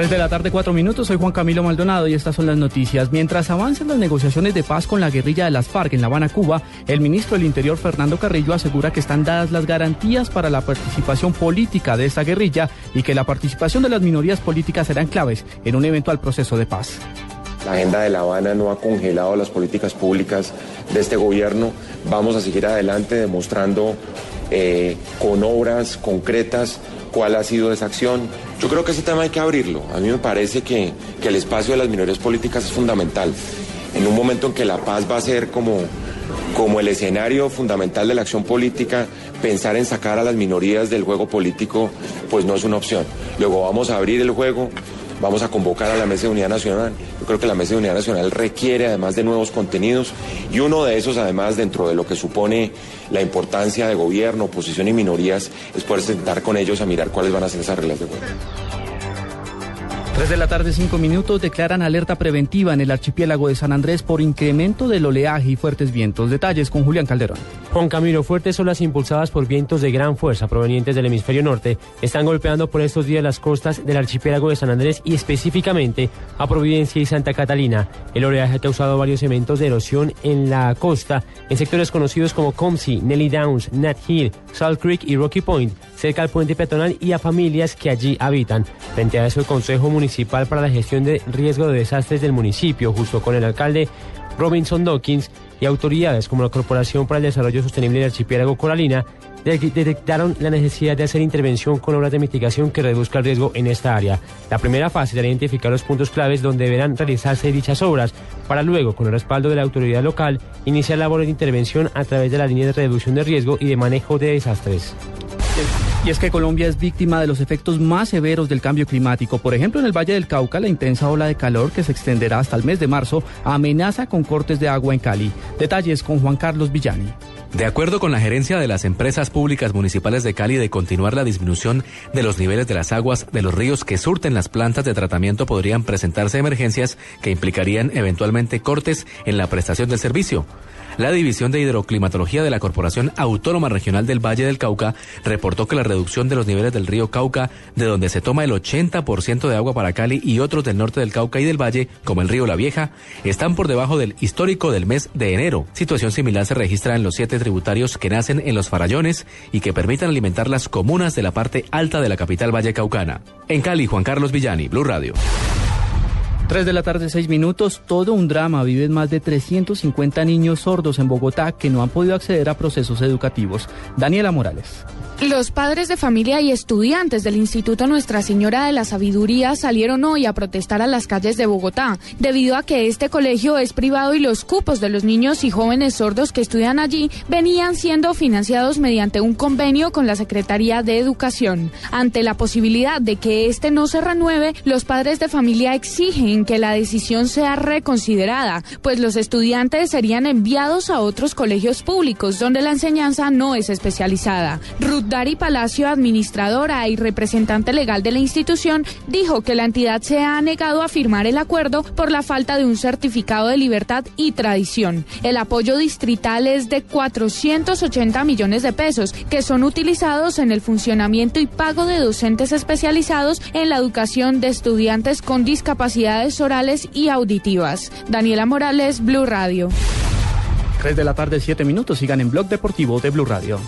3 de la tarde, 4 minutos. Soy Juan Camilo Maldonado y estas son las noticias. Mientras avanzan las negociaciones de paz con la guerrilla de las FARC en La Habana, Cuba, el ministro del Interior, Fernando Carrillo, asegura que están dadas las garantías para la participación política de esta guerrilla y que la participación de las minorías políticas serán claves en un eventual proceso de paz. La agenda de La Habana no ha congelado las políticas públicas de este gobierno. Vamos a seguir adelante demostrando eh, con obras concretas cuál ha sido esa acción. Yo creo que ese tema hay que abrirlo. A mí me parece que, que el espacio de las minorías políticas es fundamental. En un momento en que la paz va a ser como, como el escenario fundamental de la acción política, pensar en sacar a las minorías del juego político, pues no es una opción. Luego vamos a abrir el juego, vamos a convocar a la Mesa de Unidad Nacional. Yo creo que la Mesa de Unidad Nacional requiere además de nuevos contenidos y uno de esos además dentro de lo que supone la importancia de gobierno, oposición y minorías es poder sentar con ellos a mirar cuáles van a ser esas reglas de juego. 3 de la tarde, 5 minutos, declaran alerta preventiva en el archipiélago de San Andrés por incremento del oleaje y fuertes vientos. Detalles con Julián Calderón. Juan Camilo, fuertes olas impulsadas por vientos de gran fuerza provenientes del hemisferio norte están golpeando por estos días las costas del archipiélago de San Andrés y específicamente a Providencia y Santa Catalina. El oleaje ha causado varios eventos de erosión en la costa, en sectores conocidos como Comsey, Nelly Downs, Nat Hill, Salt Creek y Rocky Point, cerca al puente peatonal y a familias que allí habitan. Frente a eso, el Consejo Municipal para la Gestión de Riesgo de Desastres del municipio, justo con el alcalde Robinson Dawkins y autoridades como la Corporación para el Desarrollo Sostenible del Archipiélago Coralina, detectaron la necesidad de hacer intervención con obras de mitigación que reduzca el riesgo en esta área. La primera fase será identificar los puntos claves donde deberán realizarse dichas obras, para luego, con el respaldo de la autoridad local, iniciar labores de intervención a través de la línea de reducción de riesgo y de manejo de desastres. Y es que Colombia es víctima de los efectos más severos del cambio climático. Por ejemplo, en el Valle del Cauca, la intensa ola de calor que se extenderá hasta el mes de marzo amenaza con cortes de agua en Cali. Detalles con Juan Carlos Villani. De acuerdo con la gerencia de las empresas públicas municipales de Cali de continuar la disminución de los niveles de las aguas de los ríos que surten las plantas de tratamiento podrían presentarse emergencias que implicarían eventualmente cortes en la prestación del servicio. La División de Hidroclimatología de la Corporación Autónoma Regional del Valle del Cauca reportó que la reducción de los niveles del río Cauca, de donde se toma el 80% de agua para Cali y otros del norte del Cauca y del Valle, como el río La Vieja, están por debajo del histórico del mes de enero. Situación similar se registra en los siete tributarios que nacen en los farallones y que permitan alimentar las comunas de la parte alta de la capital Valle Caucana. En Cali, Juan Carlos Villani, Blue Radio. 3 de la tarde, 6 minutos. Todo un drama. Viven más de 350 niños sordos en Bogotá que no han podido acceder a procesos educativos. Daniela Morales. Los padres de familia y estudiantes del Instituto Nuestra Señora de la Sabiduría salieron hoy a protestar a las calles de Bogotá, debido a que este colegio es privado y los cupos de los niños y jóvenes sordos que estudian allí venían siendo financiados mediante un convenio con la Secretaría de Educación. Ante la posibilidad de que este no se renueve, los padres de familia exigen que la decisión sea reconsiderada, pues los estudiantes serían enviados a otros colegios públicos donde la enseñanza no es especializada. Dari Palacio, administradora y representante legal de la institución, dijo que la entidad se ha negado a firmar el acuerdo por la falta de un certificado de libertad y tradición. El apoyo distrital es de 480 millones de pesos, que son utilizados en el funcionamiento y pago de docentes especializados en la educación de estudiantes con discapacidades orales y auditivas. Daniela Morales, Blue Radio. 3 de la tarde, 7 minutos. Sigan en Blog Deportivo de Blue Radio.